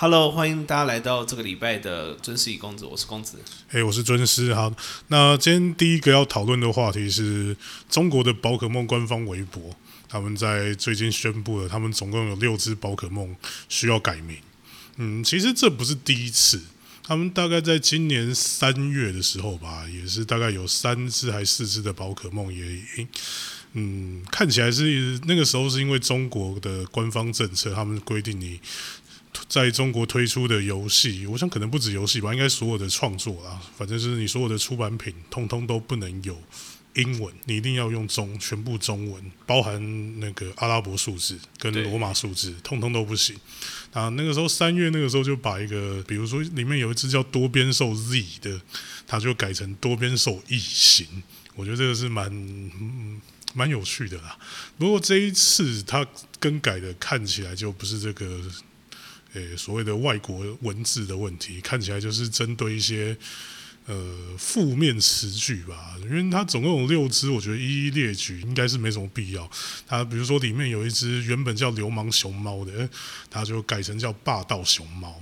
Hello，欢迎大家来到这个礼拜的尊师与公子，我是公子。哎，我是尊师。好，那今天第一个要讨论的话题是中国的宝可梦官方微博，他们在最近宣布了，他们总共有六只宝可梦需要改名。嗯，其实这不是第一次，他们大概在今年三月的时候吧，也是大概有三只还四只的宝可梦也，嗯，看起来是那个时候是因为中国的官方政策，他们规定你。在中国推出的游戏，我想可能不止游戏吧，应该所有的创作啦，反正是你所有的出版品，通通都不能有英文，你一定要用中，全部中文，包含那个阿拉伯数字跟罗马数字，通通都不行。啊，那个时候三月那个时候就把一个，比如说里面有一只叫多边兽 Z 的，它就改成多边兽异形，我觉得这个是蛮蛮有趣的啦。不过这一次它更改的看起来就不是这个。诶，所谓的外国文字的问题，看起来就是针对一些呃负面词句吧。因为它总共有六只，我觉得一一列举应该是没什么必要。它比如说里面有一只原本叫流氓熊猫的，它就改成叫霸道熊猫。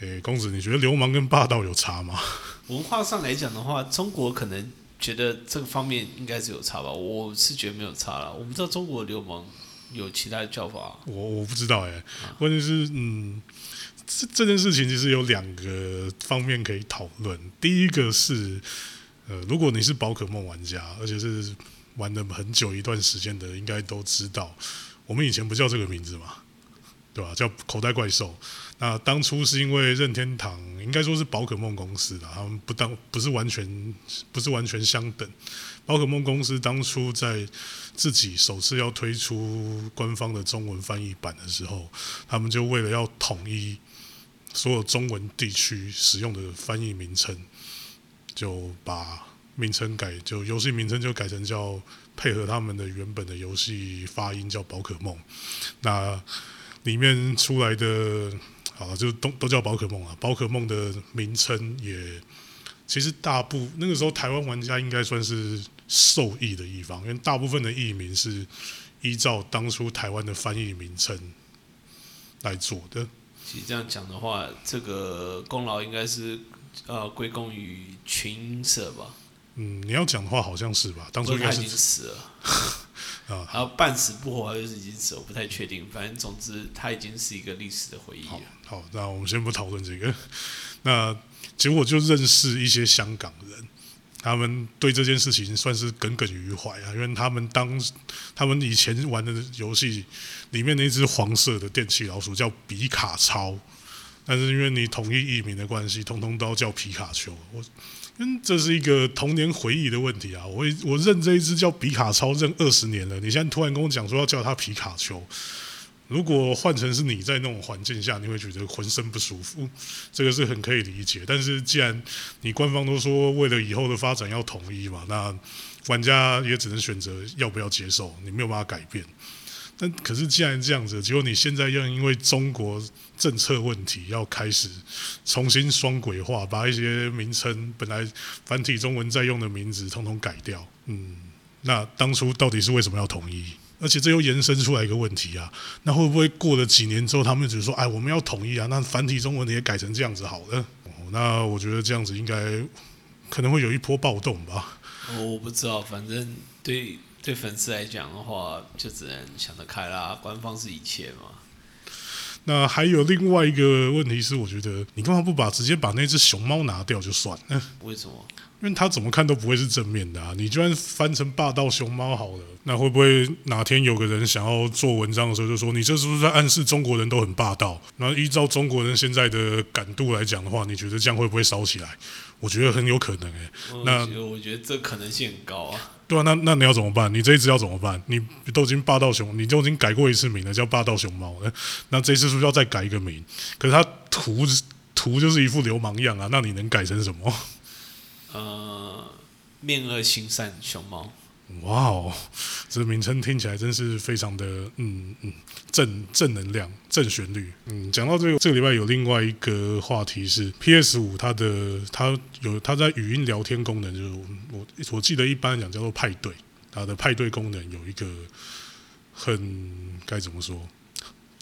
诶，公子，你觉得流氓跟霸道有差吗？文化上来讲的话，中国可能觉得这个方面应该是有差吧。我是觉得没有差了。我们知道中国流氓。有其他的叫法？我我不知道哎。关键是，嗯，这这件事情其实有两个方面可以讨论。第一个是，呃，如果你是宝可梦玩家，而且是玩了很久一段时间的，应该都知道，我们以前不叫这个名字嘛，对吧？叫口袋怪兽。那当初是因为任天堂，应该说是宝可梦公司的，他们不当不是完全不是完全相等。宝可梦公司当初在自己首次要推出官方的中文翻译版的时候，他们就为了要统一所有中文地区使用的翻译名称，就把名称改，就游戏名称就改成叫配合他们的原本的游戏发音叫宝可梦。那里面出来的。好，就都都叫宝可梦啊。宝可梦的名称也，其实大部那个时候台湾玩家应该算是受益的一方，因为大部分的译名是依照当初台湾的翻译名称来做的。其实这样讲的话，这个功劳应该是呃归功于群社吧。嗯，你要讲的话好像是吧？当初应该是死了。啊，还有半死不活，还是已经死，我不太确定。反正总之，他已经是一个历史的回忆了。好，那我们先不讨论这个。那结果就认识一些香港人，他们对这件事情算是耿耿于怀啊，因为他们当他们以前玩的游戏里面那只黄色的电器老鼠叫比卡超，但是因为你统一译名的关系，通通都叫皮卡丘。我。嗯，这是一个童年回忆的问题啊！我我认这一只叫比卡超认二十年了，你现在突然跟我讲说要叫它皮卡丘，如果换成是你在那种环境下，你会觉得浑身不舒服，这个是很可以理解。但是既然你官方都说为了以后的发展要统一嘛，那玩家也只能选择要不要接受，你没有办法改变。但可是既然这样子，结果你现在又因为中国政策问题要开始重新双轨化，把一些名称本来繁体中文在用的名字通通改掉。嗯，那当初到底是为什么要统一？而且这又延伸出来一个问题啊，那会不会过了几年之后，他们只是说，哎，我们要统一啊？那繁体中文也改成这样子好了？那我觉得这样子应该可能会有一波暴动吧。我不知道，反正对。对粉丝来讲的话，就只能想得开啦。官方是一切嘛。那还有另外一个问题是，我觉得你干嘛不把直接把那只熊猫拿掉就算了？为什么？因为他怎么看都不会是正面的啊！你就算翻成霸道熊猫好了，那会不会哪天有个人想要做文章的时候，就说你这是不是在暗示中国人都很霸道？那依照中国人现在的感度来讲的话，你觉得这样会不会烧起来？我觉得很有可能诶。那我觉得这可能性很高啊。对啊，那那你要怎么办？你这一只要怎么办？你都已经霸道熊，你都已经改过一次名了，叫霸道熊猫了。那这次是不是要再改一个名？可是他图图就是一副流氓样啊，那你能改成什么？呃，面恶心善熊猫。哇哦，这名称听起来真是非常的嗯嗯正正能量正旋律。嗯，讲到这个，这个礼拜有另外一个话题是 PS 五，它的它有它在语音聊天功能，就是我我记得一般讲叫做派对，它的派对功能有一个很该怎么说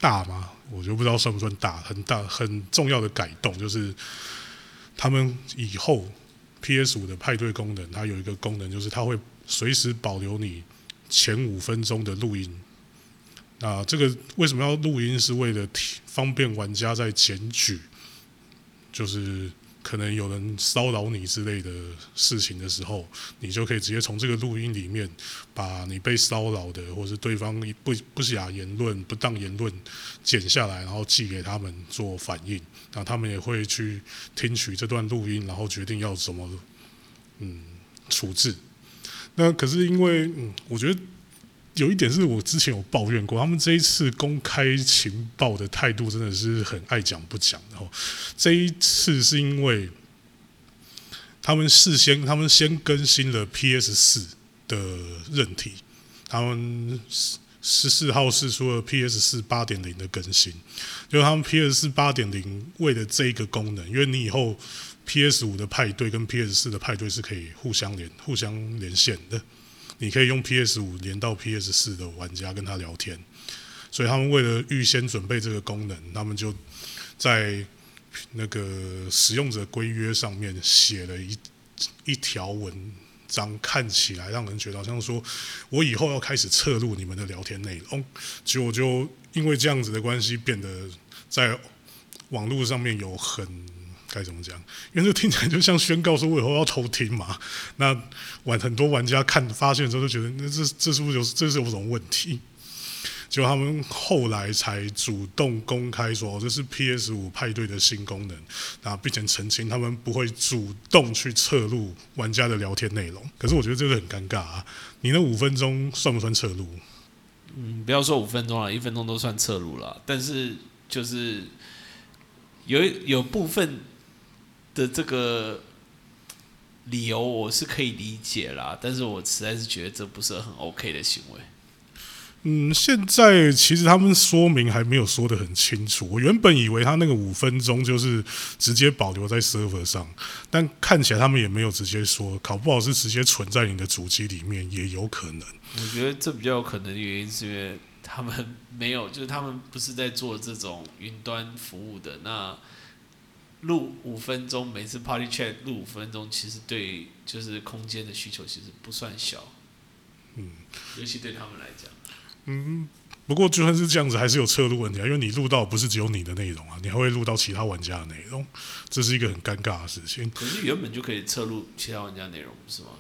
大吗？我就不知道算不算大，很大很重要的改动就是他们以后 PS 五的派对功能，它有一个功能就是它会随时保留你前五分钟的录音。那这个为什么要录音？是为了方便玩家在检举，就是可能有人骚扰你之类的事情的时候，你就可以直接从这个录音里面把你被骚扰的，或是对方不不雅言论、不当言论剪下来，然后寄给他们做反应。那他们也会去听取这段录音，然后决定要怎么嗯处置。那可是因为嗯，我觉得。有一点是我之前有抱怨过，他们这一次公开情报的态度真的是很爱讲不讲。然后这一次是因为他们事先，他们先更新了 PS 四的韧体，他们十四号是出了 PS 四八点零的更新，就是他们 PS 四八点零为了这一个功能，因为你以后 PS 五的派对跟 PS 四的派对是可以互相连、互相连线的。你可以用 PS 五连到 PS 四的玩家跟他聊天，所以他们为了预先准备这个功能，他们就在那个使用者规约上面写了一一条文章，看起来让人觉得好像说，我以后要开始侧录你们的聊天内容，结果就因为这样子的关系，变得在网络上面有很。该怎么讲？因为这听起来就像宣告说我以后要偷听嘛。那玩很多玩家看发现之后就觉得，那这这是不是有这是有什么问题？结果他们后来才主动公开说，这是 PS 五派对的新功能，那并且澄清他们不会主动去侧录玩家的聊天内容。可是我觉得这个很尴尬啊！你那五分钟算不算侧录？嗯，不要说五分钟了，一分钟都算侧录了。但是就是有有部分。的这个理由我是可以理解啦，但是我实在是觉得这不是很 OK 的行为。嗯，现在其实他们说明还没有说的很清楚。我原本以为他那个五分钟就是直接保留在 server 上，但看起来他们也没有直接说，考不好是直接存在你的主机里面也有可能。我觉得这比较有可能的原因是因为他们没有，就是他们不是在做这种云端服务的那。录五分钟，每次 Party Chat 录五分钟，其实对就是空间的需求其实不算小，嗯，尤其对他们来讲，嗯，不过就算是这样子，还是有侧录问题啊，因为你录到不是只有你的内容啊，你还会录到其他玩家的内容，这是一个很尴尬的事情。可是原本就可以侧录其他玩家内容，不是吗？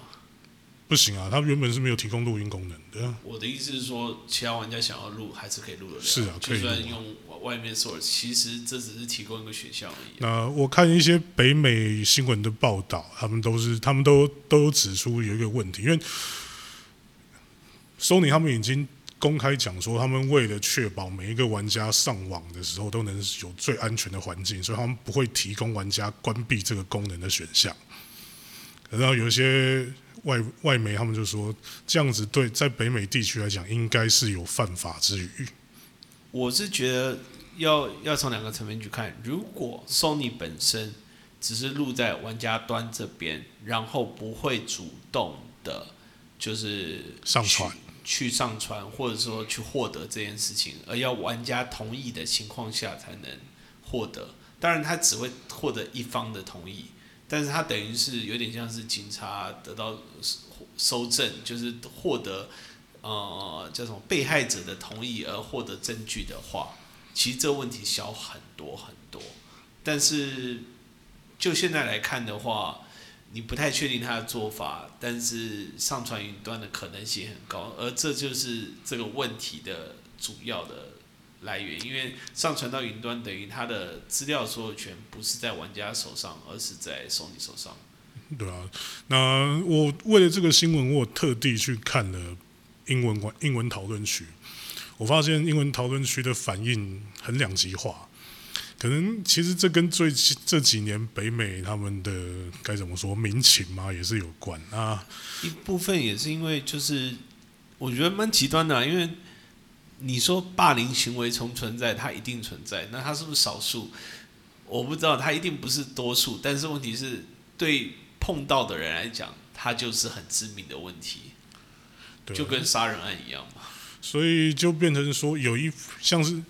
不行啊，他原本是没有提供录音功能的。我的意思是说，其他玩家想要录还是可以录的。是啊，可以用外面 source，其实这只是提供一个选项而已。那我看一些北美新闻的报道，他们都是，他们都都有指出有一个问题，因为 Sony 他们已经公开讲说，他们为了确保每一个玩家上网的时候都能有最安全的环境，所以他们不会提供玩家关闭这个功能的选项。然后有一些。外外媒他们就说，这样子对在北美地区来讲，应该是有犯法之余。我是觉得要要从两个层面去看，如果 Sony 本身只是录在玩家端这边，然后不会主动的，就是上传去上传，或者说去获得这件事情，而要玩家同意的情况下才能获得。当然，他只会获得一方的同意。但是他等于是有点像是警察得到收证，就是获得呃叫什么被害者的同意而获得证据的话，其实这问题小很多很多。但是就现在来看的话，你不太确定他的做法，但是上传云端的可能性很高，而这就是这个问题的主要的。来源，因为上传到云端等于它的资料所有权不是在玩家手上，而是在 Sony 手上。对啊，那我为了这个新闻，我特地去看了英文馆英文讨论区，我发现英文讨论区的反应很两极化。可能其实这跟最近这几年北美他们的该怎么说民情嘛，也是有关啊。一部分也是因为就是我觉得蛮极端的，因为。你说霸凌行为从存在，它一定存在，那它是不是少数？我不知道，它一定不是多数。但是问题是对碰到的人来讲，它就是很致命的问题，就跟杀人案一样嘛。所以就变成说，有一像是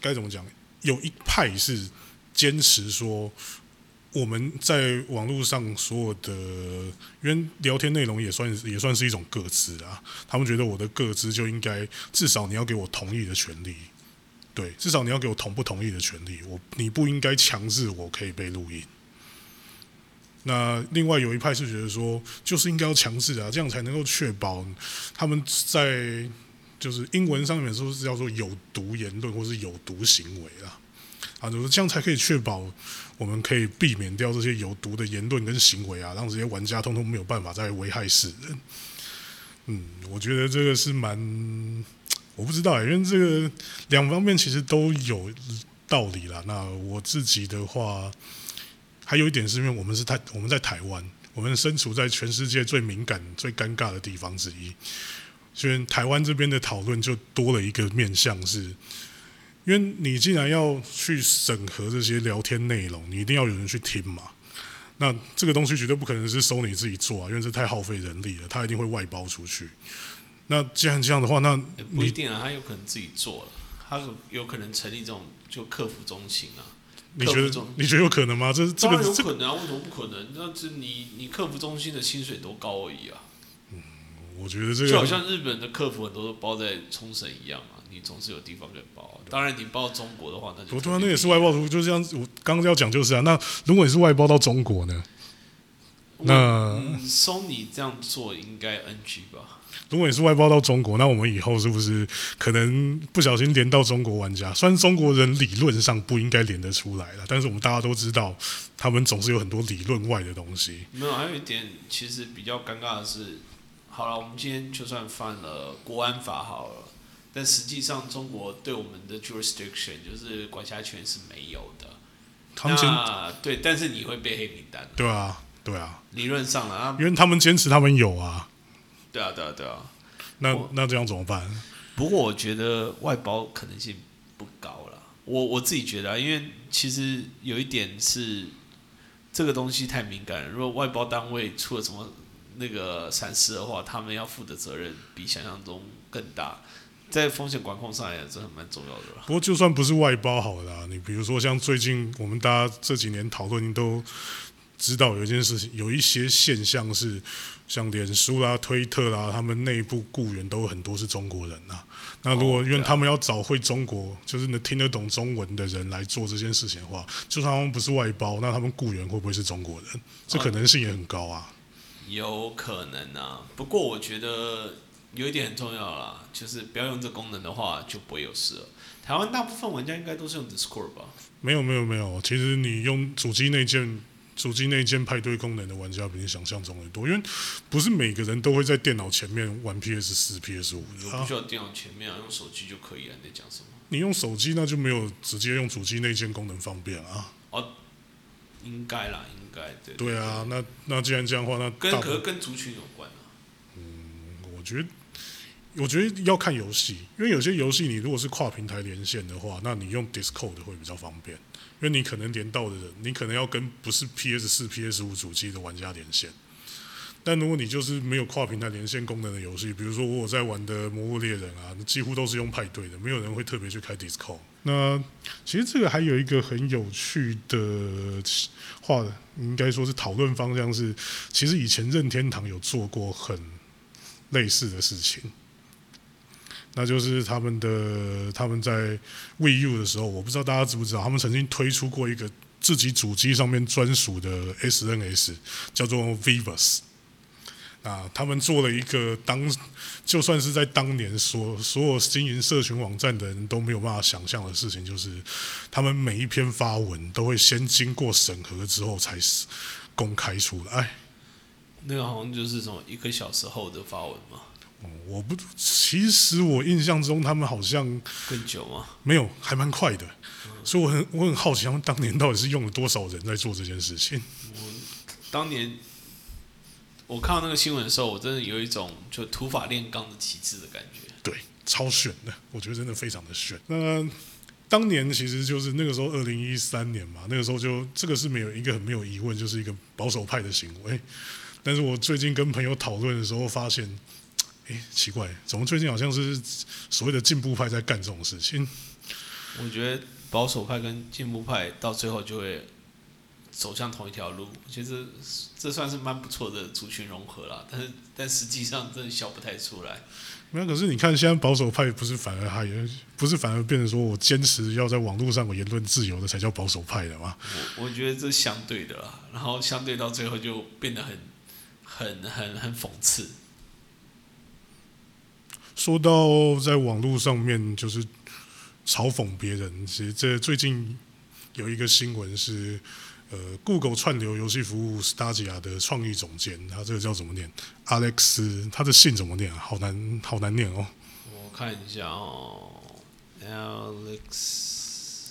该怎么讲？有一派是坚持说，我们在网络上所有的，因为聊天内容也算也算是一种个资啊。他们觉得我的个资就应该至少你要给我同意的权利，对，至少你要给我同不同意的权利。我你不应该强制我可以被录音。那另外有一派是觉得说，就是应该要强制啊，这样才能够确保他们在就是英文上面说是叫做有毒言论或是有毒行为啊，啊，就是这样才可以确保我们可以避免掉这些有毒的言论跟行为啊，让这些玩家通通没有办法再危害世人。嗯，我觉得这个是蛮，我不知道，因为这个两方面其实都有道理啦。那我自己的话。还有一点是因为我们是台，我们在台湾，我们身处在全世界最敏感、最尴尬的地方之一，所以台湾这边的讨论就多了一个面向，是因为你既然要去审核这些聊天内容，你一定要有人去听嘛。那这个东西绝对不可能是收你自己做啊，因为这太耗费人力了，他一定会外包出去。那既然这样的话，那不一定啊，他有可能自己做了，他有可能成立这种就客服中心啊。你觉得你觉得有可能吗？这这个有可能啊？为什么不可能？那这你你客服中心的薪水多高而已啊？嗯，我觉得这个就好像日本的客服很多都包在冲绳一样啊，你总是有地方可以包。当然，你报中国的话，那就不对啊，那也是外包图，就这样。我刚刚要讲就是啊，那如果你是外包到中国呢？那 Sony 这样做应该 NG 吧？如果你是外包到中国，那我们以后是不是可能不小心连到中国玩家？虽然中国人理论上不应该连得出来了，但是我们大家都知道，他们总是有很多理论外的东西。没有，还有一点其实比较尴尬的是，好了，我们今天就算犯了国安法好了，但实际上中国对我们的 jurisdiction 就是管辖权是没有的。那对，但是你会被黑名单。对啊，对啊。理论上啊，因为他们坚持他们有啊。对啊，对啊，对啊，那那这样怎么办？不过我觉得外包可能性不高了。我我自己觉得，啊因为其实有一点是这个东西太敏感了。如果外包单位出了什么那个闪失的话，他们要负的责任比想象中更大，在风险管控上也是很蛮重要的。不过就算不是外包好了，你比如说像最近我们大家这几年讨论都。知道有一件事情，有一些现象是，像脸书啦、推特啦，他们内部雇员都很多是中国人呐。那如果因为他们要找会中国，就是能听得懂中文的人来做这件事情的话，就算他们不是外包，那他们雇员会不会是中国人？这可能性也很高啊。有可能啊，不过我觉得有一点很重要啦，就是不要用这功能的话，就不会有事了。台湾大部分玩家应该都是用 Discord 吧？没有没有没有，其实你用主机内建。主机内建派对功能的玩家比你想象中的多，因为不是每个人都会在电脑前面玩 PS 四、PS 五的。不需要电脑前面啊，用手机就可以了。你在讲什么？你用手机那就没有直接用主机内建功能方便啊。哦，应该啦，应该对。对啊，那那既然这样的话，那跟可跟族群有关啊。嗯，我觉得，我觉得要看游戏，因为有些游戏你如果是跨平台连线的话，那你用 Discord 会比较方便。因为你可能连到的人，你可能要跟不是 PS 四、PS 五主机的玩家连线。但如果你就是没有跨平台连线功能的游戏，比如说我在玩的《魔物猎人》啊，几乎都是用派对的，没有人会特别去开 Discord。那其实这个还有一个很有趣的话，应该说是讨论方向是，其实以前任天堂有做过很类似的事情。那就是他们的他们在 Wii U 的时候，我不知道大家知不知道，他们曾经推出过一个自己主机上面专属的 SNS，叫做 Vivus。啊，他们做了一个当就算是在当年所所有经营社群网站的人都没有办法想象的事情，就是他们每一篇发文都会先经过审核之后才公开出来。那个好像就是什么一个小时后的发文嘛。我不，其实我印象中他们好像更久吗？没有，还蛮快的。所以我很我很好奇，他们当年到底是用了多少人在做这件事情。我当年我看到那个新闻的时候，我真的有一种就土法炼钢的旗帜的感觉。对，超炫的，我觉得真的非常的炫。那当年其实就是那个时候，二零一三年嘛，那个时候就这个是没有一个很没有疑问，就是一个保守派的行为。但是我最近跟朋友讨论的时候，发现。哎，奇怪，怎么最近好像是所谓的进步派在干这种事情？我觉得保守派跟进步派到最后就会走向同一条路，其实这算是蛮不错的族群融合啦。但是但实际上真的笑不太出来。没有，可是你看，现在保守派不是反而还不是反而变成说我坚持要在网络上有言论自由的才叫保守派的吗？我我觉得这相对的啦，然后相对到最后就变得很很很很讽刺。说到在网络上面就是嘲讽别人，其实这最近有一个新闻是。呃，Google 串流游戏服务 Stadia 的创意总监，他这个叫怎么念？Alex，他的姓怎么念啊？好难，好难念哦。我看一下哦，Alex，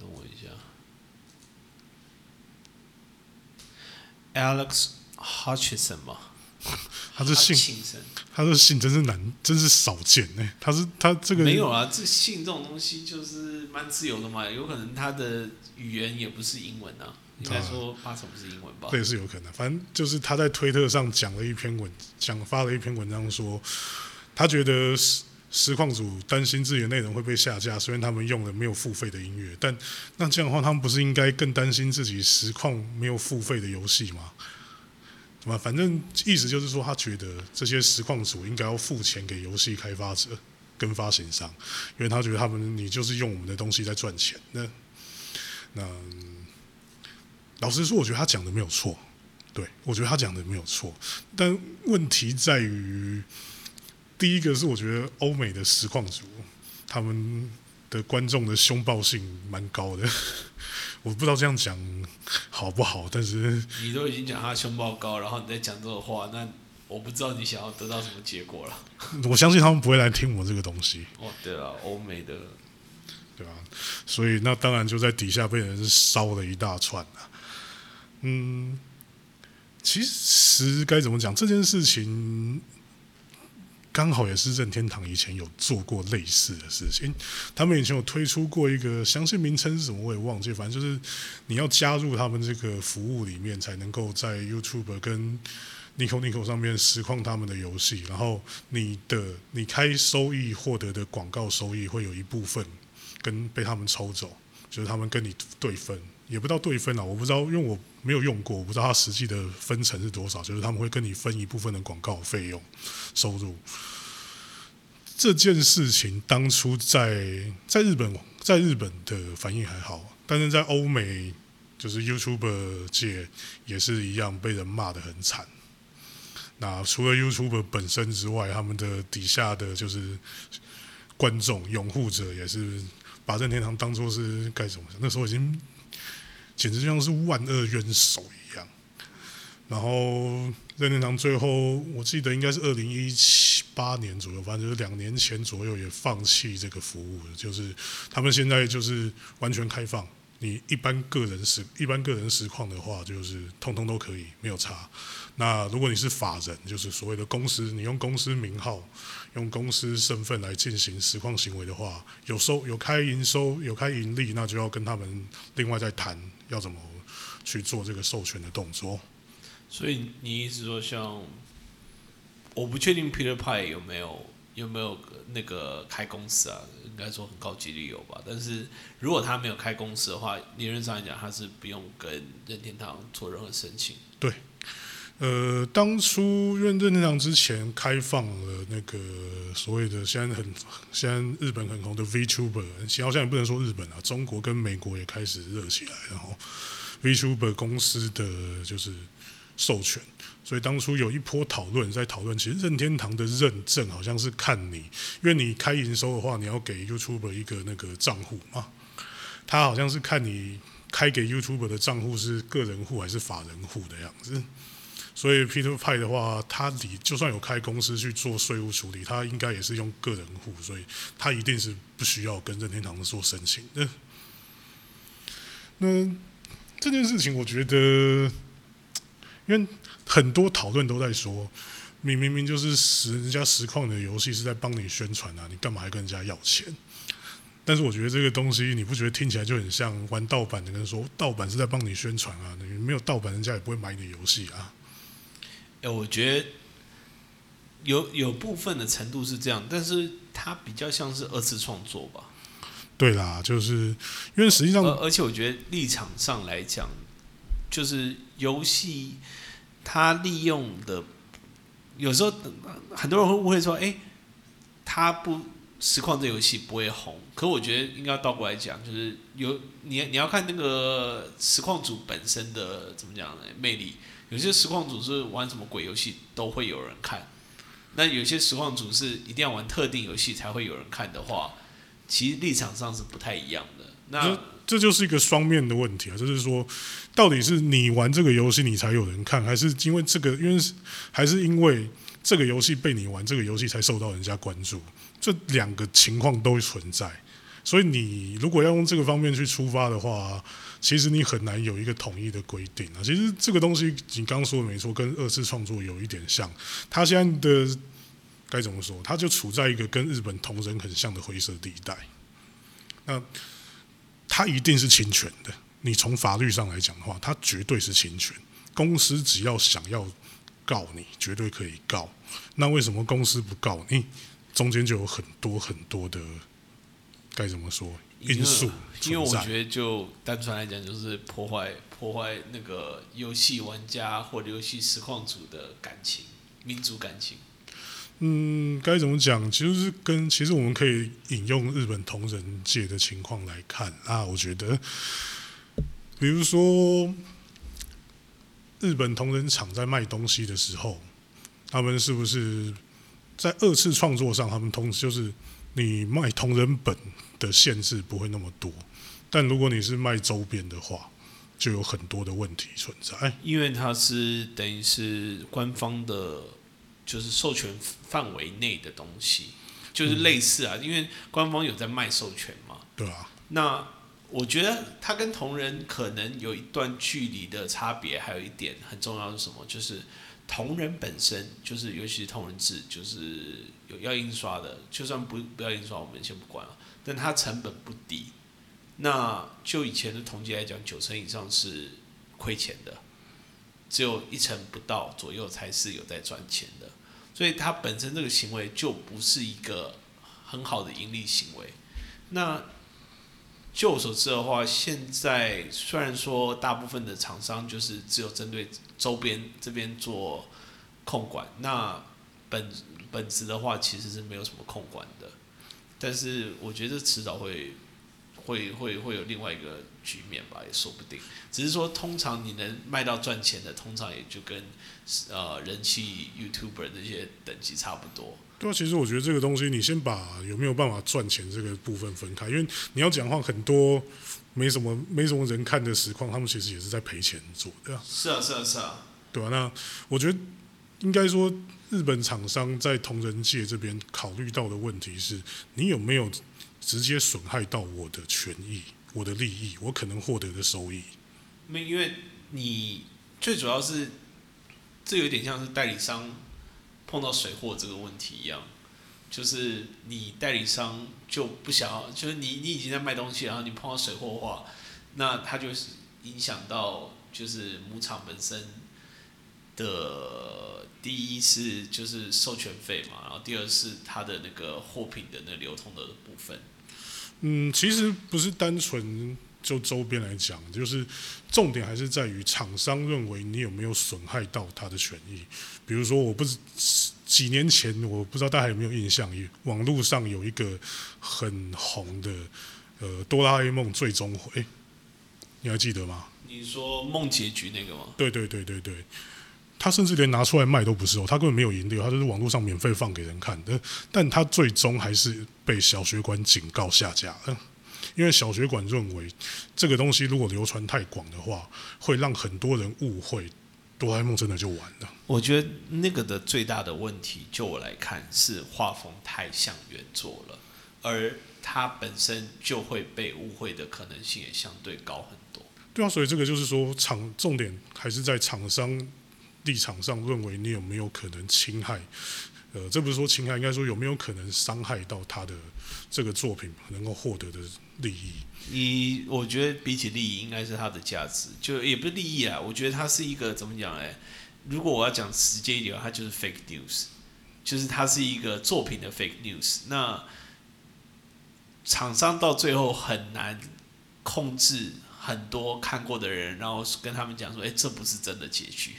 等我一下，Alex Hutchinson 吧。他的姓，他的姓真是难，真是少见呢。他是他这个没有啊，这姓这种东西就是蛮自由的嘛，有可能他的语言也不是英文啊，应该说八成不是英文吧？这也是有可能。反正就是他在推特上讲了一篇文，讲发了一篇文章，说他觉得实实况组担心自己的内容会被下架，虽然他们用了没有付费的音乐，但那这样的话，他们不是应该更担心自己实况没有付费的游戏吗？反正意思就是说，他觉得这些实况组应该要付钱给游戏开发者跟发行商，因为他觉得他们你就是用我们的东西在赚钱。那那老实说，我觉得他讲的没有错，对我觉得他讲的没有错。但问题在于，第一个是我觉得欧美的实况组他们的观众的凶暴性蛮高的。我不知道这样讲好不好，但是你都已经讲他胸包高，然后你再讲这种话，那我不知道你想要得到什么结果了。我相信他们不会来听我这个东西。哦，对了，欧美的，对吧？所以那当然就在底下被人烧了一大串啊。嗯，其实该怎么讲这件事情？刚好也是任天堂以前有做过类似的事情，他们以前有推出过一个详细名称是什么我也忘记，反正就是你要加入他们这个服务里面，才能够在 YouTube 跟 Nico Nico 上面实况他们的游戏，然后你的你开收益获得的广告收益会有一部分跟被他们抽走，就是他们跟你对分。也不知道对分啊，我不知道，因为我没有用过，我不知道它实际的分成是多少。就是他们会跟你分一部分的广告费用收入。这件事情当初在在日本，在日本的反应还好，但是在欧美，就是 YouTube 界也是一样被人骂的很惨。那除了 YouTube 本身之外，他们的底下的就是观众拥护者也是把任天堂当做是该怎么？那时候已经。简直像是万恶冤首一样。然后任天堂最后，我记得应该是二零一七八年左右，反正就是两年前左右也放弃这个服务。就是他们现在就是完全开放，你一般个人实一般个人实况的话，就是通通都可以，没有差。那如果你是法人，就是所谓的公司，你用公司名号、用公司身份来进行实况行为的话，有收有开营收、有开盈利，那就要跟他们另外再谈。要怎么去做这个授权的动作？所以你意思说，像我不确定 Peter Pie 有没有有没有那个开公司啊？应该说很高几率有吧。但是如果他没有开公司的话，理论上来讲，他是不用跟任天堂做任何申请。对，呃，当初因为任天堂之前开放了那个所谓的现在很现在日本很红的 VTuber，好像也不能说日本啊，中国跟美国也开始热起来，然后 VTuber 公司的就是授权，所以当初有一波讨论在讨论，其实任天堂的认证好像是看你，因为你开营收的话，你要给 YouTuber 一个那个账户嘛，他好像是看你。开给 YouTuber 的账户是个人户还是法人户的样子？所以 Peter 派的话，他理就算有开公司去做税务处理，他应该也是用个人户，所以他一定是不需要跟任天堂做申请的。那这件事情，我觉得，因为很多讨论都在说，你明明就是实人家实况的游戏是在帮你宣传啊，你干嘛还跟人家要钱？但是我觉得这个东西，你不觉得听起来就很像玩盗版的人说盗版是在帮你宣传啊？你没有盗版，人家也不会买你的游戏啊。哎，我觉得有有部分的程度是这样，但是它比较像是二次创作吧。对啦，就是因为实际上而而且我觉得立场上来讲，就是游戏它利用的，有时候很多人会误会说，哎、它不实况这游戏不会红。可我觉得应该倒过来讲，就是有你你要看那个实况组本身的怎么讲呢魅力。有些实况组是玩什么鬼游戏都会有人看，那有些实况组是一定要玩特定游戏才会有人看的话，其实立场上是不太一样的。那这就是一个双面的问题啊，就是说，到底是你玩这个游戏你才有人看，还是因为这个，因为还是因为这个游戏被你玩这个游戏才受到人家关注？这两个情况都存在，所以你如果要用这个方面去出发的话，其实你很难有一个统一的规定啊。其实这个东西你刚刚说的没错，跟二次创作有一点像，它现在的该怎么说？它就处在一个跟日本同人很像的灰色地带。那它一定是侵权的。你从法律上来讲的话，它绝对是侵权。公司只要想要告你，绝对可以告。那为什么公司不告你？中间就有很多很多的该怎么说因素因为我。觉得就单纯来讲，就是破坏破坏那个游戏玩家或者游戏实况组的感情、民族感情。嗯，该怎么讲？其实是跟其实我们可以引用日本同人界的情况来看啊，我觉得，比如说日本同人厂在卖东西的时候，他们是不是在二次创作上，他们同时就是你卖同人本的限制不会那么多，但如果你是卖周边的话，就有很多的问题存在。因为它是等于是官方的，就是授权范围内的东西，就是类似啊，因为官方有在卖授权嘛。对啊、那我觉得它跟同人可能有一段距离的差别，还有一点很重要是什么？就是同人本身就是，尤其是同人志，就是有要印刷的，就算不不要印刷，我们先不管了，但它成本不低。那就以前的统计来讲，九成以上是亏钱的，只有一成不到左右才是有在赚钱的，所以它本身这个行为就不是一个很好的盈利行为。那就我所知的话，现在虽然说大部分的厂商就是只有针对周边这边做控管，那本本质的话其实是没有什么控管的。但是我觉得迟早会会会会有另外一个局面吧，也说不定。只是说，通常你能卖到赚钱的，通常也就跟呃人气 YouTuber 这些等级差不多。对啊，其实我觉得这个东西，你先把有没有办法赚钱这个部分分开，因为你要讲话很多没什么没什么人看的实况，他们其实也是在赔钱做的、啊，是啊，是啊，是啊。对吧、那我觉得应该说，日本厂商在同人界这边考虑到的问题是，你有没有直接损害到我的权益、我的利益，我可能获得的收益。没，因为你最主要是，这有点像是代理商碰到水货这个问题一样，就是你代理商就不想要，就是你你已经在卖东西，然后你碰到水货的话，那它就是影响到就是牧场本身的第一是就是授权费嘛，然后第二是它的那个货品的那流通的部分。嗯，其实不是单纯就周边来讲，就是重点还是在于厂商认为你有没有损害到他的权益。比如说，我不是几年前，我不知道大家有没有印象，网络上有一个很红的呃哆啦 A 梦最终回，你还记得吗？你说梦结局那个吗？对对对对对，他甚至连拿出来卖都不是哦，他根本没有盈利哦，他就是网络上免费放给人看的，但他最终还是被小学馆警告下架了。因为小学馆认为这个东西如果流传太广的话，会让很多人误会哆啦 A 梦真的就完了。我觉得那个的最大的问题，就我来看是画风太像原作了，而它本身就会被误会的可能性也相对高很多。对啊，所以这个就是说厂重点还是在厂商立场上认为你有没有可能侵害，呃，这不是说侵害，应该说有没有可能伤害到他的这个作品能够获得的利益。你我觉得比起利益，应该是它的价值，就也不是利益啊。我觉得它是一个怎么讲哎？如果我要讲直接一点，它就是 fake news，就是它是一个作品的 fake news。那厂商到最后很难控制很多看过的人，然后跟他们讲说，哎，这不是真的结局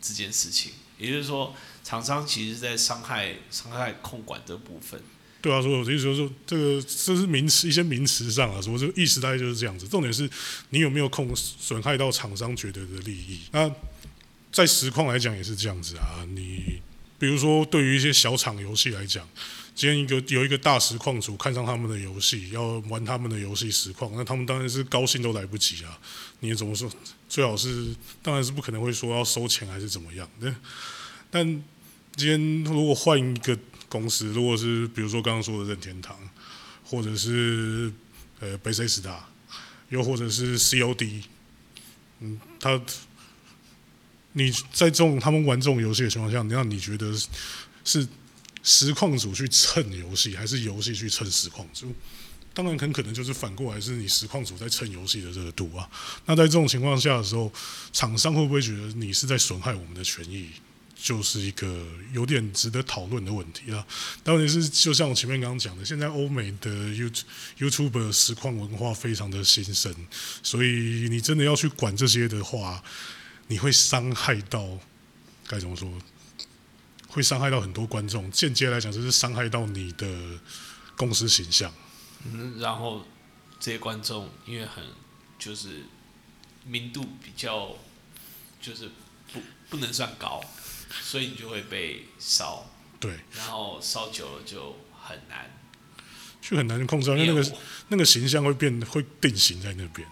这件事情。也就是说，厂商其实在伤害伤害控管这部分。对啊，所以我的意思就是说，这个这是名词一些名词上啊，我这个意思大概就是这样子。重点是你有没有控损害到厂商觉得的利益？那在实况来讲也是这样子啊。你比如说，对于一些小厂游戏来讲，今天一个有一个大实况主看上他们的游戏，要玩他们的游戏实况，那他们当然是高兴都来不及啊。你怎么说？最好是当然是不可能会说要收钱还是怎么样的。但今天如果换一个。公司如果是比如说刚刚说的任天堂，或者是呃贝塞斯达，又或者是 COD，嗯，他你在这种他们玩这种游戏的情况下，你让你觉得是实况组去蹭游戏，还是游戏去蹭实况组？当然很可能就是反过来，是你实况组在蹭游戏的热度啊。那在这种情况下的时候，厂商会不会觉得你是在损害我们的权益？就是一个有点值得讨论的问题了。当然是就像我前面刚刚讲的，现在欧美的 You YouTube 实况文化非常的兴盛，所以你真的要去管这些的话，你会伤害到该怎么说？会伤害到很多观众，间接来讲就是伤害到你的公司形象。嗯，然后这些观众因为很就是明度比较就是不不能算高。所以你就会被烧，对，然后烧久了就很难，就很难控制，因为那个那个形象会变，会定型在那边。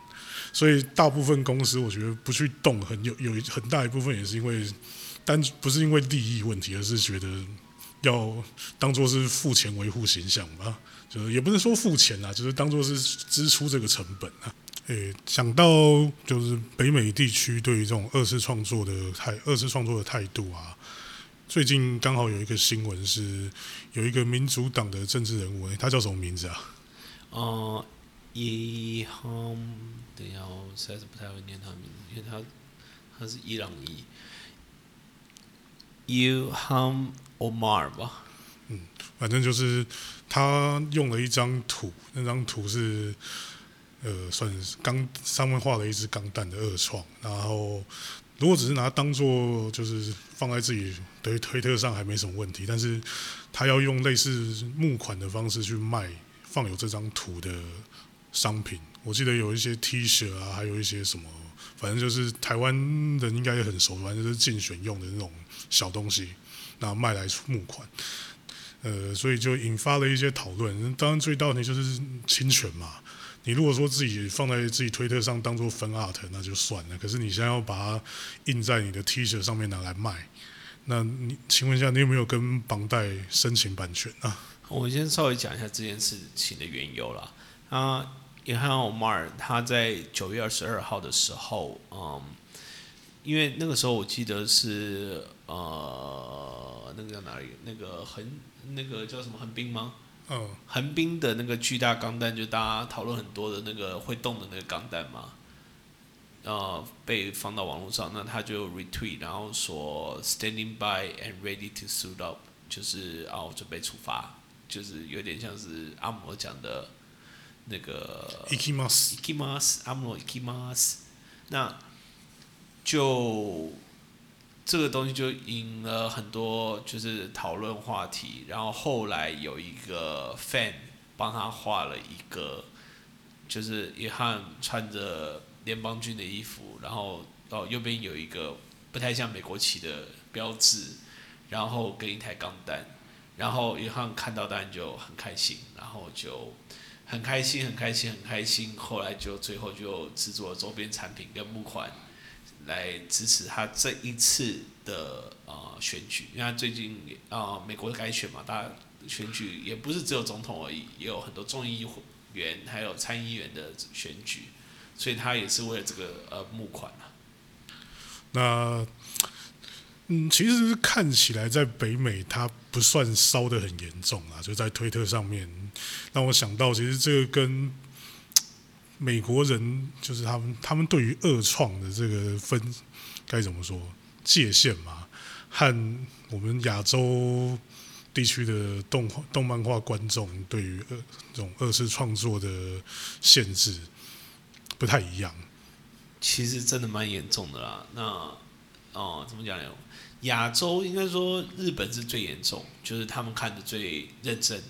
所以大部分公司，我觉得不去动，很有有很大一部分也是因为单不是因为利益问题，而是觉得要当做是付钱维护形象吧，就是也不是说付钱啊，就是当做是支出这个成本啊。诶，讲到就是北美地区对于这种二次创作的态，二次创作的态度啊，最近刚好有一个新闻是，有一个民主党的政治人物，他叫什么名字啊？哦，伊哈，等一下，我实在是不太会念他名字，因为他他是伊朗裔，伊哈奥马尔吧？嗯，反正就是他用了一张图，那张图是。呃，算是钢上面画了一只钢弹的二创，然后如果只是拿它当做就是放在自己的推特上还没什么问题，但是他要用类似募款的方式去卖放有这张图的商品，我记得有一些 T 恤啊，还有一些什么，反正就是台湾人应该也很熟，反正就是竞选用的那种小东西，那卖来募款，呃，所以就引发了一些讨论。当然最大问题就是侵权嘛。你如果说自己放在自己推特上当做分 art，那就算了。可是你现在要把它印在你的 T 恤上面拿来卖，那你请问一下，你有没有跟绑带申请版权啊？我先稍微讲一下这件事情的缘由啦。啊，约翰奥马尔他在九月二十二号的时候，嗯，因为那个时候我记得是呃，那个叫哪里？那个横，那个叫什么横滨吗？嗯，横滨的那个巨大钢弹，就大家讨论很多的那个会动的那个钢弹嘛，呃，被放到网络上，那他就 retweet，然后说 standing by and ready to suit up，就是啊，我准备出发，就是有点像是阿摩讲的那个 ikimas，ikimas，阿摩 ikimas，那就。这个东西就引了很多就是讨论话题，然后后来有一个 fan 帮他画了一个，就是约翰穿着联邦军的衣服，然后哦右边有一个不太像美国旗的标志，然后跟一台钢弹，然后约翰看到当然就很开心，然后就很开心很开心很开心，后来就最后就制作周边产品跟募款。来支持他这一次的呃选举，因为他最近啊美国改选嘛，大家选举也不是只有总统而已，也有很多众议员还有参议员的选举，所以他也是为了这个呃募款啊。那嗯，其实看起来在北美他不算烧的很严重啊，就在推特上面让我想到，其实这个跟。美国人就是他们，他们对于恶创的这个分该怎么说界限嘛？和我们亚洲地区的动画动漫画观众对于二这种二次创作的限制不太一样。其实真的蛮严重的啦。那哦，怎么讲呢？亚洲应该说日本是最严重，就是他们看的最认真。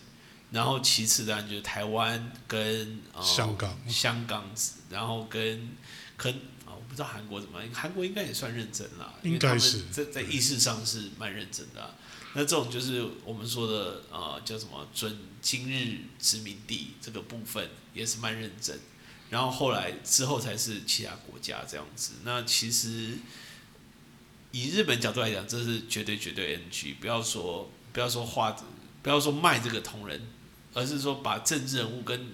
然后其次当然就是台湾跟、呃、香港香港，然后跟跟啊、我不知道韩国怎么样，韩国应该也算认真啦，应该是在在意识上是蛮认真的啊、那这种就是我们说的呃叫什么准今日殖民地这个部分也是蛮认真。然后后来之后才是其他国家这样子。那其实以日本角度来讲，这是绝对绝对 NG。不要说不要说画，不要说卖这个同人，而是说把政治人物跟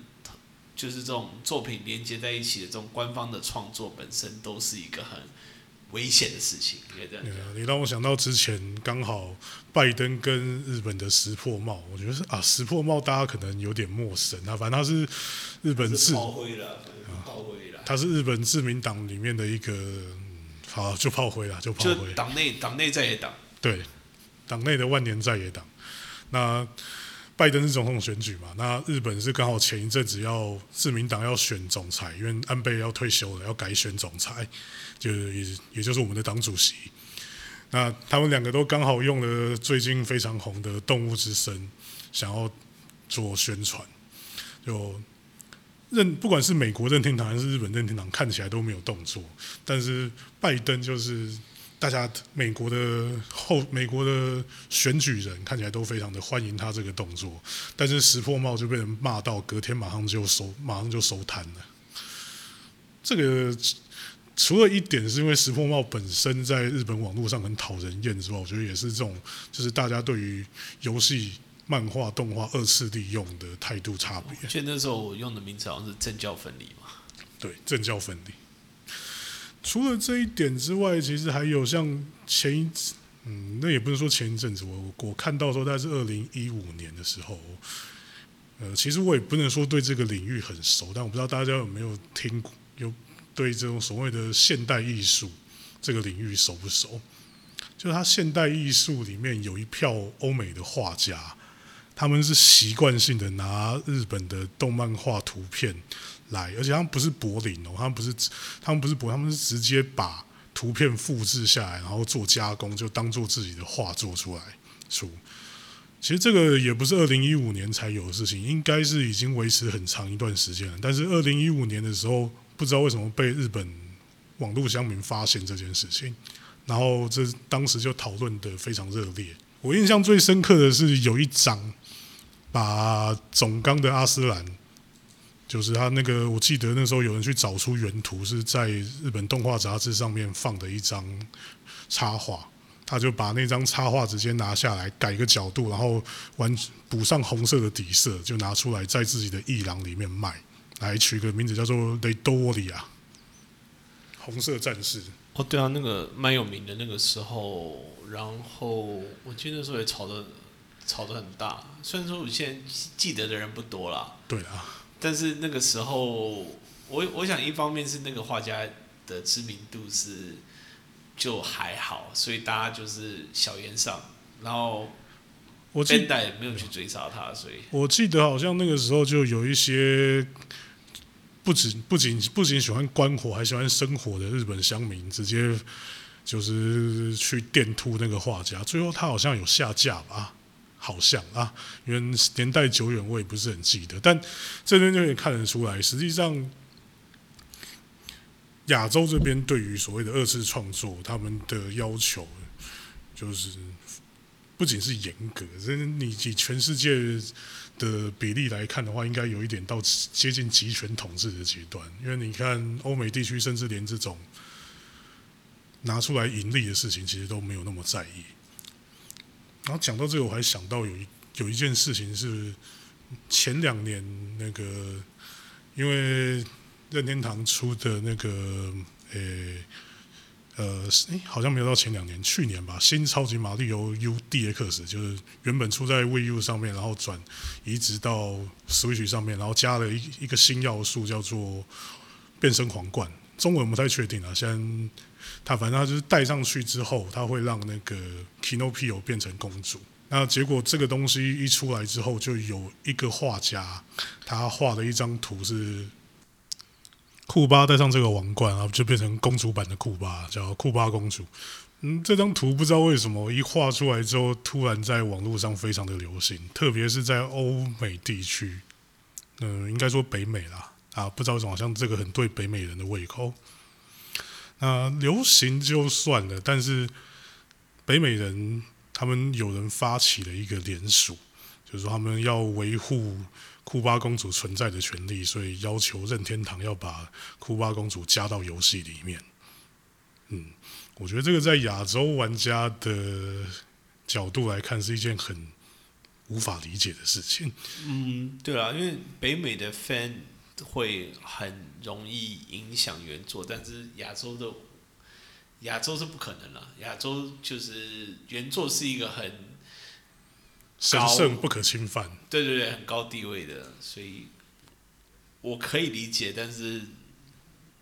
就是这种作品连接在一起的这种官方的创作本身，都是一个很危险的事情。你让我想到之前刚好拜登跟日本的石破茂，我觉得是啊，石破茂大家可能有点陌生啊，反正他是日本自炮灰了，炮灰了。他是日本自民党里面的一个，嗯好就炮灰了，就炮就灰。党内党内在野党，对，党内的万年在野党。那拜登是总统选举嘛？那日本是刚好前一阵子要自民党要选总裁，因为安倍要退休了，要改选总裁，就是也也就是我们的党主席。那他们两个都刚好用了最近非常红的《动物之声》，想要做宣传，就任不管是美国任天堂还是日本任天堂，看起来都没有动作，但是拜登就是大家美国的后美国的选举人看起来都非常的欢迎他这个动作，但是石破茂就被人骂到隔天马上就收马上就收摊了。这个除了一点是因为石破茂本身在日本网络上很讨人厌之外，我觉得也是这种就是大家对于游戏、漫画、动画二次利用的态度差别。我记得那时候我用的名词好像是政教分离嘛。对，政教分离。除了这一点之外，其实还有像前一，嗯，那也不是说前一阵子，我我看到时候，大概是二零一五年的时候，呃，其实我也不能说对这个领域很熟，但我不知道大家有没有听过，有对这种所谓的现代艺术这个领域熟不熟？就是它现代艺术里面有一票欧美的画家，他们是习惯性的拿日本的动漫画图片来，而且他们不是柏林哦，他们不是他们不是柏，他们是直接把图片复制下来，然后做加工，就当做自己的画做出来出。其实这个也不是二零一五年才有的事情，应该是已经维持很长一段时间了。但是二零一五年的时候，不知道为什么被日本网络乡民发现这件事情，然后这当时就讨论的非常热烈。我印象最深刻的是有一张把总纲的阿斯兰，就是他那个，我记得那时候有人去找出原图，是在日本动画杂志上面放的一张插画，他就把那张插画直接拿下来，改个角度，然后完补上红色的底色，就拿出来在自己的艺廊里面卖，来取个名字叫做雷多沃里亚，红色战士。哦，对啊，那个蛮有名的那个时候，然后我记得那时候也炒得炒得很大。虽然说我现在记得的人不多了，对啊，但是那个时候，我我想一方面是那个画家的知名度是就还好，所以大家就是小言上，然后我记 Benda 也没有去追杀他，所以我记得好像那个时候就有一些不仅不仅不仅喜欢观火，还喜欢生火的日本乡民，直接就是去电突那个画家，最后他好像有下架吧。好像啊，因为年代久远，我也不是很记得。但这边就可以看得出来，实际上亚洲这边对于所谓的二次创作，他们的要求就是不仅是严格，真你以全世界的比例来看的话，应该有一点到接近集权统治的阶段。因为你看欧美地区，甚至连这种拿出来盈利的事情，其实都没有那么在意。然后讲到这个，我还想到有一有一件事情是前两年那个，因为任天堂出的那个，诶、呃，诶、好像没有到前两年，去年吧，新超级马里奥 U DX 就是原本出在 Wii U 上面，然后转移植到 Switch 上面，然后加了一一个新要素，叫做变身皇冠。中文不太确定啊，先他反正他就是戴上去之后，他会让那个 Kinopio 变成公主，那结果这个东西一出来之后，就有一个画家，他画了一张图是库巴戴上这个王冠啊，就变成公主版的库巴，叫库巴公主。嗯，这张图不知道为什么一画出来之后，突然在网络上非常的流行，特别是在欧美地区，嗯、应该说北美啦，啊，不知道为什么好像这个很对北美人的胃口。那流行就算了，但是北美人他们有人发起了一个联署，就是说他们要维护库巴公主存在的权利，所以要求任天堂要把库巴公主加到游戏里面。嗯，我觉得这个在亚洲玩家的角度来看是一件很无法理解的事情。嗯，对啊，因为北美的 fan 会很容易影响原作，但是亚洲的亚洲是不可能了。亚洲就是原作是一个很神圣不可侵犯。对对对很高地位的，所以我可以理解，但是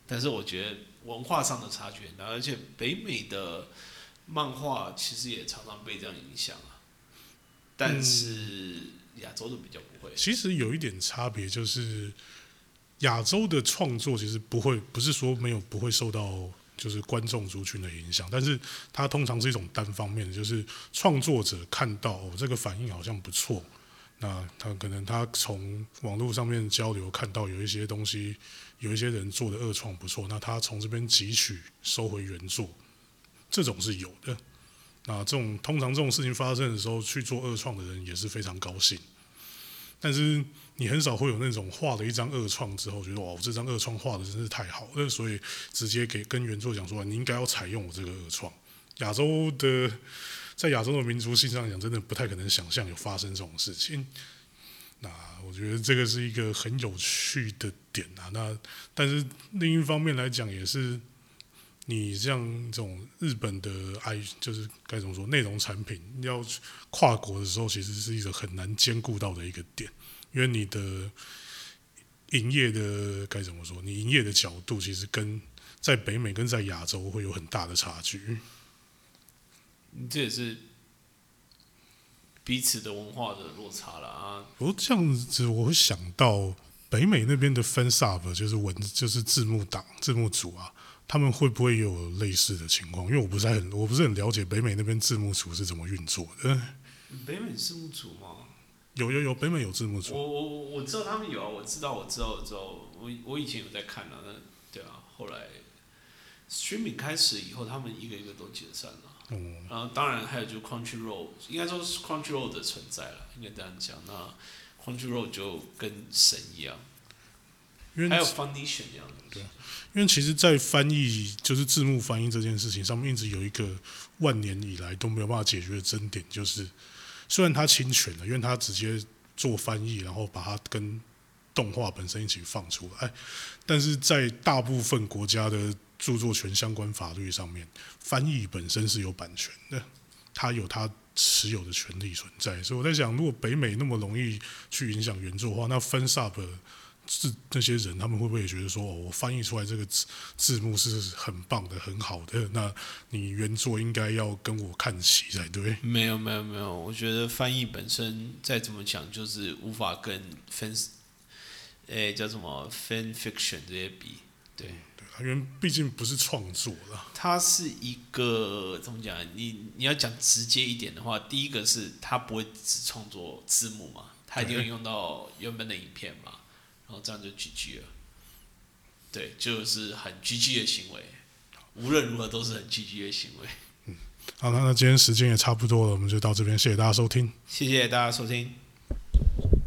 但是我觉得文化上的差距很大，而且北美的漫画其实也常常被这样影响啊，但是亚洲的比较不会。其实有一点差别，就是亚洲的创作其实不会，不是说没有不会受到就是观众族群的影响，但是它通常是一种单方面的，就是创作者看到哦这个反应好像不错，那他可能他从网络上面交流看到有一些东西，有一些人做的二创不错，那他从这边汲取收回原作，这种是有的。那这种通常这种事情发生的时候，去做二创的人也是非常高兴。但是你很少会有那种画了一张恶创之后，觉得哇，我这张恶创画的真是太好了，所以直接给跟原作讲说，你应该要采用我这个恶创。亚洲的在亚洲的民族性上讲，真的不太可能想象有发生这种事情。那我觉得这个是一个很有趣的点啊。那但是另一方面来讲，也是你像这种日本的 i 就是该怎么说内容产品要跨国的时候，其实是一个很难兼顾到的一个点，因为你的营业的该怎么说，你营业的角度其实跟在北美跟在亚洲会有很大的差距。这也是彼此的文化的落差了啊。不过这样子，我会想到北美那边的 fan sub 就是文就是字幕党字幕组啊，他们会不会有类似的情况？因为我不是很我不是很了解北美那边字幕组是怎么运作的。北美字幕组吗？有有有，北美有字幕组。我我我我知道他们有啊，我知道我知道我知道，我我以前有在看啊，那对啊，后来 streaming 开始以后，他们一个一个都解散了。嗯，然后当然还有就是 Crunchyroll，应该说是 Crunchyroll 的存在了，应该这样讲。那 Crunchyroll 就跟神一样，因为还有 Funimation 一样的。对因为其实，在翻译就是字幕翻译这件事情上面，一直有一个万年以来都没有办法解决的争点，就是虽然它侵权了，因为它直接做翻译，然后把它跟动画本身一起放出来，但是在大部分国家的著作权相关法律上面，翻译本身是有版权的，它有它持有的权利存在。所以我在想，如果北美那么容易去影响原作的话，那分 sub 是那些人，他们会不会也觉得说，哦，我翻译出来这个字字幕是很棒的、很好的，那你原作应该要跟我看齐才对？没有没有没有，我觉得翻译本身再怎么讲，就是无法跟 fan，诶叫什么 fan fiction 这些比。对，对，因为毕竟不是创作了。它是一个怎么讲？你你要讲直接一点的话，第一个是它不会只创作字幕嘛，它一定会用到原本的影片嘛，然后这样就 GG 了。对，就是很 GG 的行为，无论如何都是很 GG 的行为。嗯好，那那今天时间也差不多了，我们就到这边，谢谢大家收听。谢谢大家收听。